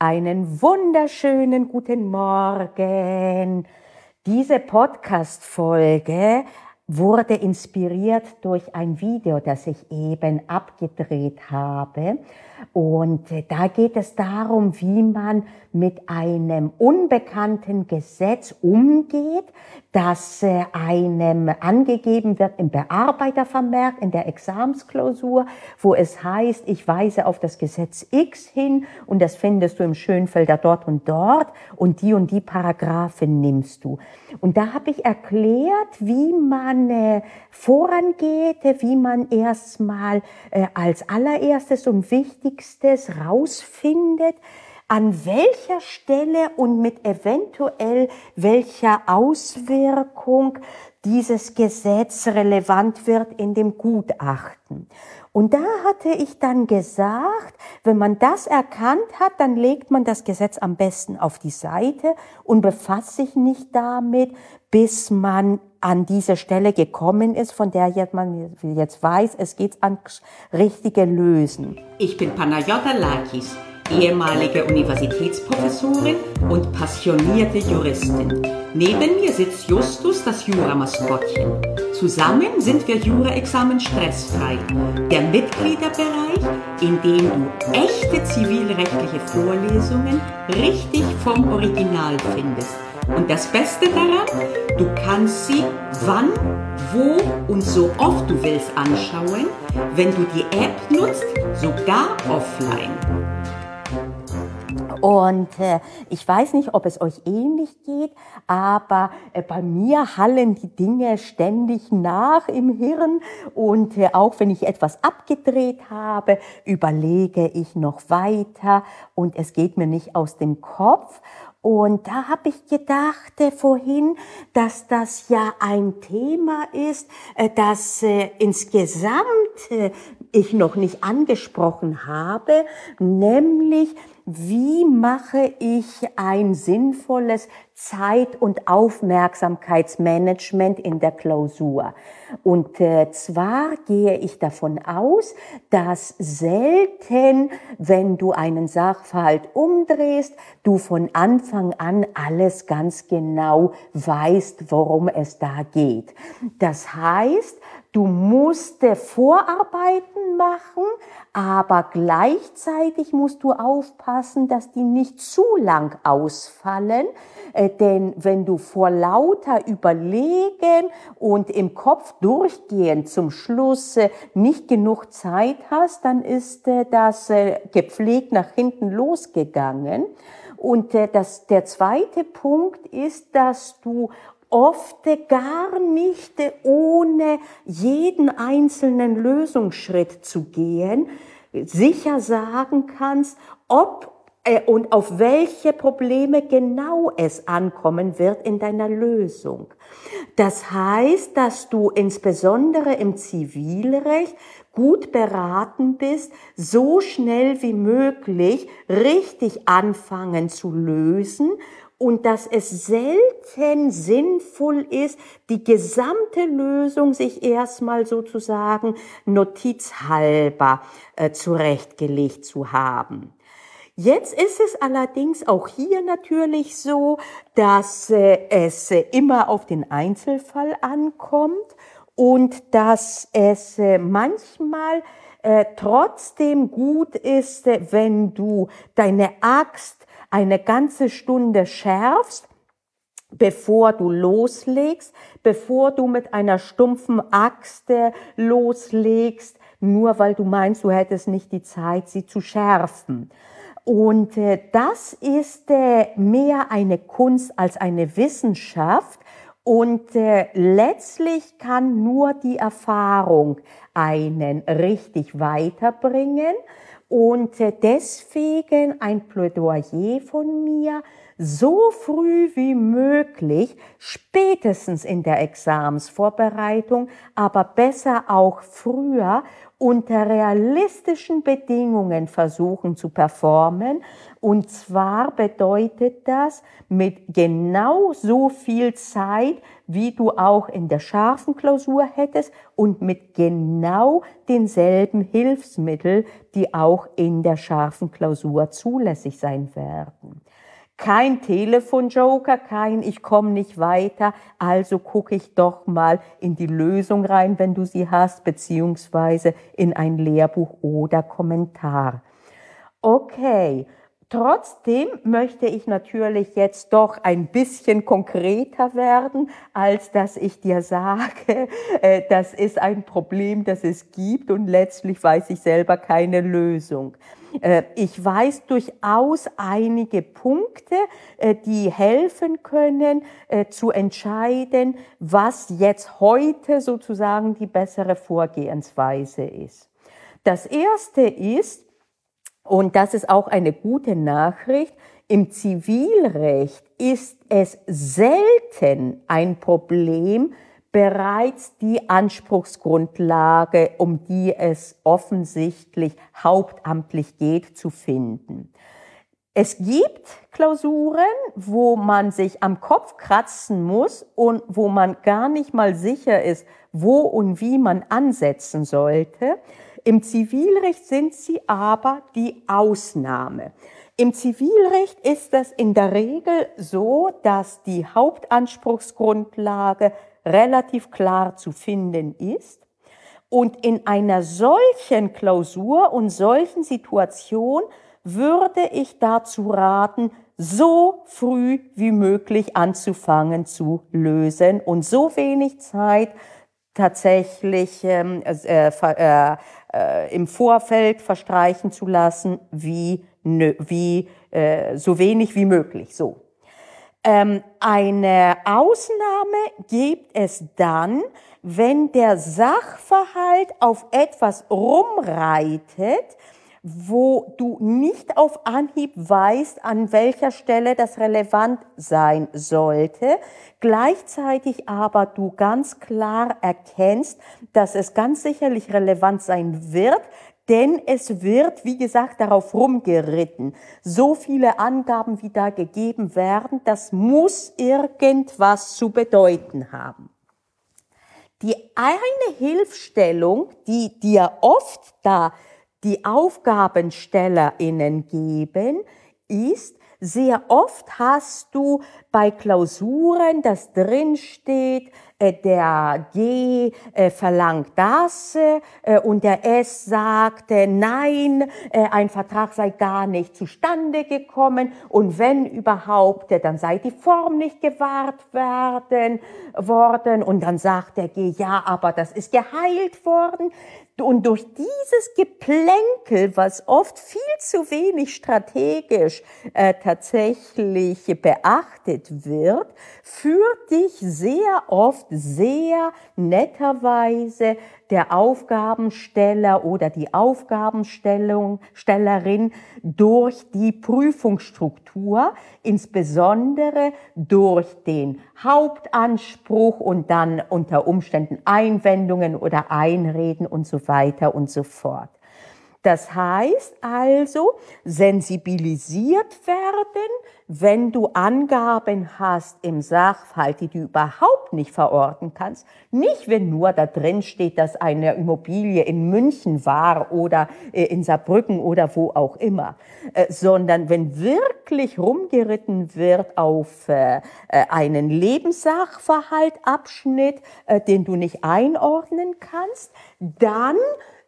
Einen wunderschönen guten Morgen. Diese Podcast-Folge wurde inspiriert durch ein Video, das ich eben abgedreht habe. Und äh, da geht es darum, wie man mit einem unbekannten Gesetz umgeht, das äh, einem angegeben wird im Bearbeitervermerk, in der Examsklausur, wo es heißt, ich weise auf das Gesetz X hin und das findest du im Schönfelder dort und dort und die und die Paragraphen nimmst du. Und da habe ich erklärt, wie man äh, vorangeht, wie man erstmal als allererstes und wichtigstes rausfindet, an welcher Stelle und mit eventuell welcher Auswirkung dieses Gesetz relevant wird in dem Gutachten. Und da hatte ich dann gesagt, wenn man das erkannt hat, dann legt man das Gesetz am besten auf die Seite und befasst sich nicht damit, bis man an diese Stelle gekommen ist, von der man jetzt weiß, es geht ans richtige Lösen. Ich bin Panayota Lakis ehemalige Universitätsprofessorin und passionierte Juristin. Neben mir sitzt Justus, das Juramaskottchen. Zusammen sind wir Jura-Examen stressfrei. Der Mitgliederbereich, in dem du echte zivilrechtliche Vorlesungen richtig vom Original findest. Und das Beste daran, du kannst sie wann, wo und so oft du willst anschauen, wenn du die App nutzt, sogar offline. Und äh, ich weiß nicht, ob es euch ähnlich geht, aber äh, bei mir hallen die Dinge ständig nach im Hirn. Und äh, auch wenn ich etwas abgedreht habe, überlege ich noch weiter und es geht mir nicht aus dem Kopf. Und da habe ich gedacht äh, vorhin, dass das ja ein Thema ist, äh, das äh, insgesamt äh, ich noch nicht angesprochen habe, nämlich wie mache ich ein sinnvolles Zeit- und Aufmerksamkeitsmanagement in der Klausur. Und äh, zwar gehe ich davon aus, dass selten, wenn du einen Sachverhalt umdrehst, du von Anfang an alles ganz genau weißt, worum es da geht. Das heißt, Du musst Vorarbeiten machen, aber gleichzeitig musst du aufpassen, dass die nicht zu lang ausfallen, äh, denn wenn du vor lauter Überlegen und im Kopf durchgehen zum Schluss äh, nicht genug Zeit hast, dann ist äh, das gepflegt nach hinten losgegangen. Und das, der zweite Punkt ist, dass du oft gar nicht ohne jeden einzelnen Lösungsschritt zu gehen, sicher sagen kannst, ob äh, und auf welche Probleme genau es ankommen wird in deiner Lösung. Das heißt, dass du insbesondere im Zivilrecht gut beraten bist, so schnell wie möglich richtig anfangen zu lösen und dass es selten sinnvoll ist, die gesamte Lösung sich erstmal sozusagen notizhalber äh, zurechtgelegt zu haben. Jetzt ist es allerdings auch hier natürlich so, dass äh, es äh, immer auf den Einzelfall ankommt und dass es äh, manchmal äh, trotzdem gut ist, äh, wenn du deine Axt eine ganze Stunde schärfst, bevor du loslegst, bevor du mit einer stumpfen Axt loslegst, nur weil du meinst, du hättest nicht die Zeit, sie zu schärfen. Und äh, das ist äh, mehr eine Kunst als eine Wissenschaft. Und äh, letztlich kann nur die Erfahrung einen richtig weiterbringen. Und äh, deswegen ein Plädoyer von mir, so früh wie möglich, spätestens in der Examensvorbereitung, aber besser auch früher, unter realistischen Bedingungen versuchen zu performen. Und zwar bedeutet das mit genau so viel Zeit, wie du auch in der scharfen Klausur hättest und mit genau denselben Hilfsmittel, die auch in der scharfen Klausur zulässig sein werden. Kein Telefonjoker, kein ich komme nicht weiter, also gucke ich doch mal in die Lösung rein, wenn du sie hast, beziehungsweise in ein Lehrbuch oder Kommentar. Okay, Trotzdem möchte ich natürlich jetzt doch ein bisschen konkreter werden, als dass ich dir sage, äh, das ist ein Problem, das es gibt und letztlich weiß ich selber keine Lösung. Äh, ich weiß durchaus einige Punkte, äh, die helfen können zu entscheiden, was jetzt heute sozusagen die bessere Vorgehensweise ist. Das erste ist, und das ist auch eine gute Nachricht. Im Zivilrecht ist es selten ein Problem, bereits die Anspruchsgrundlage, um die es offensichtlich hauptamtlich geht, zu finden. Es gibt Klausuren, wo man sich am Kopf kratzen muss und wo man gar nicht mal sicher ist, wo und wie man ansetzen sollte. Im Zivilrecht sind sie aber die Ausnahme. Im Zivilrecht ist es in der Regel so, dass die Hauptanspruchsgrundlage relativ klar zu finden ist. Und in einer solchen Klausur und solchen Situation würde ich dazu raten, so früh wie möglich anzufangen zu lösen und so wenig Zeit tatsächlich ähm, äh, äh, äh, im Vorfeld verstreichen zu lassen, wie, wie äh, so wenig wie möglich. So. Ähm, eine Ausnahme gibt es dann, wenn der Sachverhalt auf etwas rumreitet, wo du nicht auf Anhieb weißt, an welcher Stelle das relevant sein sollte, gleichzeitig aber du ganz klar erkennst, dass es ganz sicherlich relevant sein wird, denn es wird, wie gesagt, darauf rumgeritten. So viele Angaben, wie da gegeben werden, das muss irgendwas zu bedeuten haben. Die eine Hilfstellung, die dir oft da die AufgabenstellerInnen geben, ist, sehr oft hast du bei Klausuren, das drin steht, der G äh, verlangt das äh, und der S sagt, nein, ein Vertrag sei gar nicht zustande gekommen und wenn überhaupt, dann sei die Form nicht gewahrt werden worden und dann sagt der G, ja, aber das ist geheilt worden. Und durch dieses Geplänkel, was oft viel zu wenig strategisch äh, tatsächlich beachtet wird, führt dich sehr oft sehr netterweise der Aufgabensteller oder die Aufgabenstellerin durch die Prüfungsstruktur, insbesondere durch den Hauptanspruch und dann unter Umständen Einwendungen oder Einreden und so weiter und so fort. Das heißt also, sensibilisiert werden, wenn du Angaben hast im Sachverhalt, die du überhaupt nicht verorten kannst. Nicht, wenn nur da drin steht, dass eine Immobilie in München war oder äh, in Saarbrücken oder wo auch immer, äh, sondern wenn wirklich rumgeritten wird auf äh, einen Lebenssachverhaltabschnitt, den du nicht einordnen kannst, dann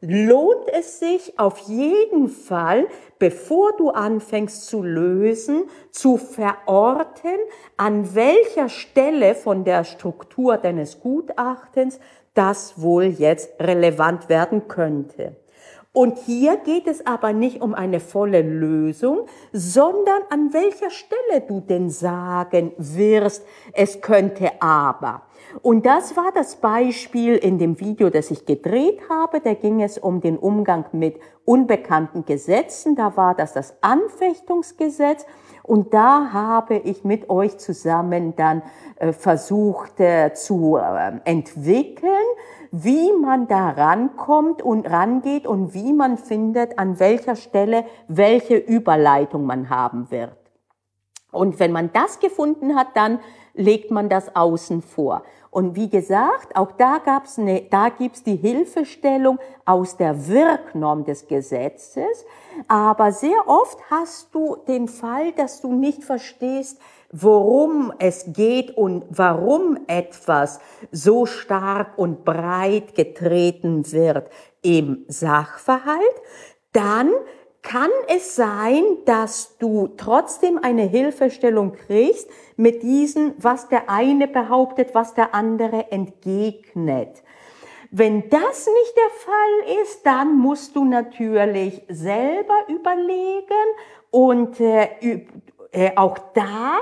lohnt es sich auf jeden Fall, bevor du anfängst zu lösen, zu verorten, an welcher Stelle von der Struktur deines Gutachtens das wohl jetzt relevant werden könnte. Und hier geht es aber nicht um eine volle Lösung, sondern an welcher Stelle du denn sagen wirst, es könnte aber. Und das war das Beispiel in dem Video, das ich gedreht habe. Da ging es um den Umgang mit unbekannten Gesetzen. Da war das das Anfechtungsgesetz. Und da habe ich mit euch zusammen dann äh, versucht äh, zu äh, entwickeln, wie man da rankommt und rangeht und wie man findet, an welcher Stelle welche Überleitung man haben wird. Und wenn man das gefunden hat, dann legt man das außen vor. Und wie gesagt, auch da gab's eine, da gibt's die Hilfestellung aus der Wirknorm des Gesetzes. Aber sehr oft hast du den Fall, dass du nicht verstehst, worum es geht und warum etwas so stark und breit getreten wird im Sachverhalt, dann kann es sein, dass du trotzdem eine Hilfestellung kriegst mit diesen, was der eine behauptet, was der andere entgegnet. Wenn das nicht der Fall ist, dann musst du natürlich selber überlegen und äh, äh, auch da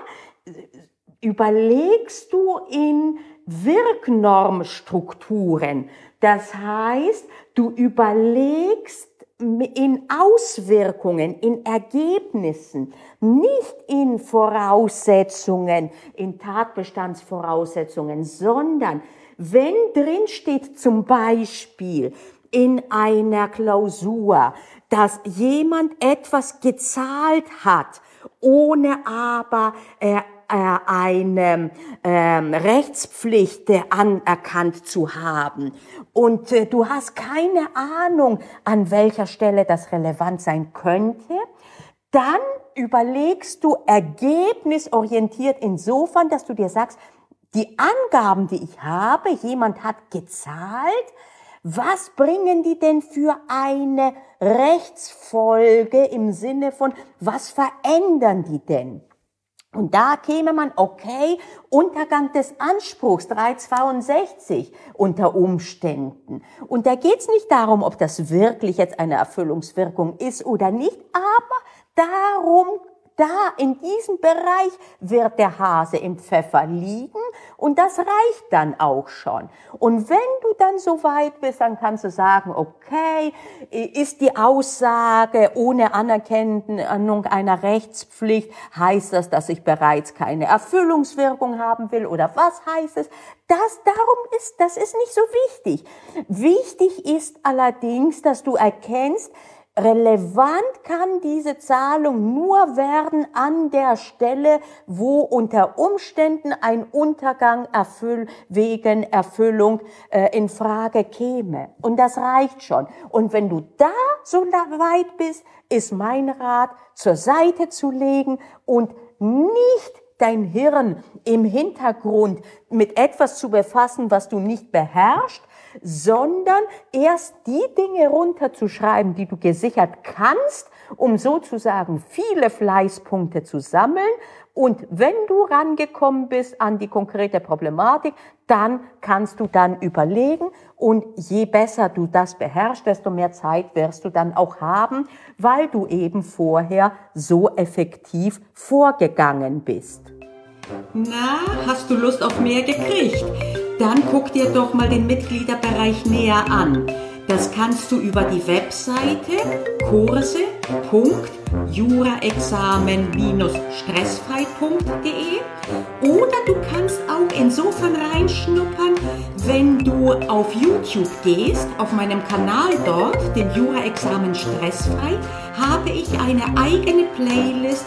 überlegst du in Wirknormstrukturen. Das heißt, du überlegst in Auswirkungen, in Ergebnissen, nicht in Voraussetzungen, in Tatbestandsvoraussetzungen, sondern wenn drin steht zum Beispiel in einer Klausur, dass jemand etwas gezahlt hat, ohne aber äh, äh, eine ähm, Rechtspflicht anerkannt zu haben und äh, du hast keine Ahnung, an welcher Stelle das relevant sein könnte, dann überlegst du ergebnisorientiert insofern, dass du dir sagst, die Angaben, die ich habe, jemand hat gezahlt, was bringen die denn für eine Rechtsfolge im Sinne von, was verändern die denn? Und da käme man, okay, Untergang des Anspruchs 362 unter Umständen. Und da geht es nicht darum, ob das wirklich jetzt eine Erfüllungswirkung ist oder nicht, aber darum, da in diesem Bereich wird der Hase im Pfeffer liegen und das reicht dann auch schon. Und wenn du dann so weit bist, dann kannst du sagen, okay, ist die Aussage ohne Anerkennung einer Rechtspflicht, heißt das, dass ich bereits keine Erfüllungswirkung haben will oder was heißt es? Das darum ist, das ist nicht so wichtig. Wichtig ist allerdings, dass du erkennst, Relevant kann diese Zahlung nur werden an der Stelle, wo unter Umständen ein Untergang erfüll, wegen Erfüllung äh, in Frage käme. Und das reicht schon. Und wenn du da so weit bist, ist mein Rat, zur Seite zu legen und nicht dein Hirn im Hintergrund mit etwas zu befassen, was du nicht beherrschst, sondern erst die Dinge runterzuschreiben, die du gesichert kannst, um sozusagen viele Fleißpunkte zu sammeln. Und wenn du rangekommen bist an die konkrete Problematik, dann kannst du dann überlegen und je besser du das beherrschst, desto mehr Zeit wirst du dann auch haben, weil du eben vorher so effektiv vorgegangen bist. Na, hast du Lust auf mehr gekriegt? Dann guck dir doch mal den Mitgliederbereich näher an. Das kannst du über die Webseite kurse.juraexamen-stressfrei.de oder du kannst auch insofern reinschnuppern, wenn du auf YouTube gehst, auf meinem Kanal dort, den Jura-Examen Stressfrei, habe ich eine eigene Playlist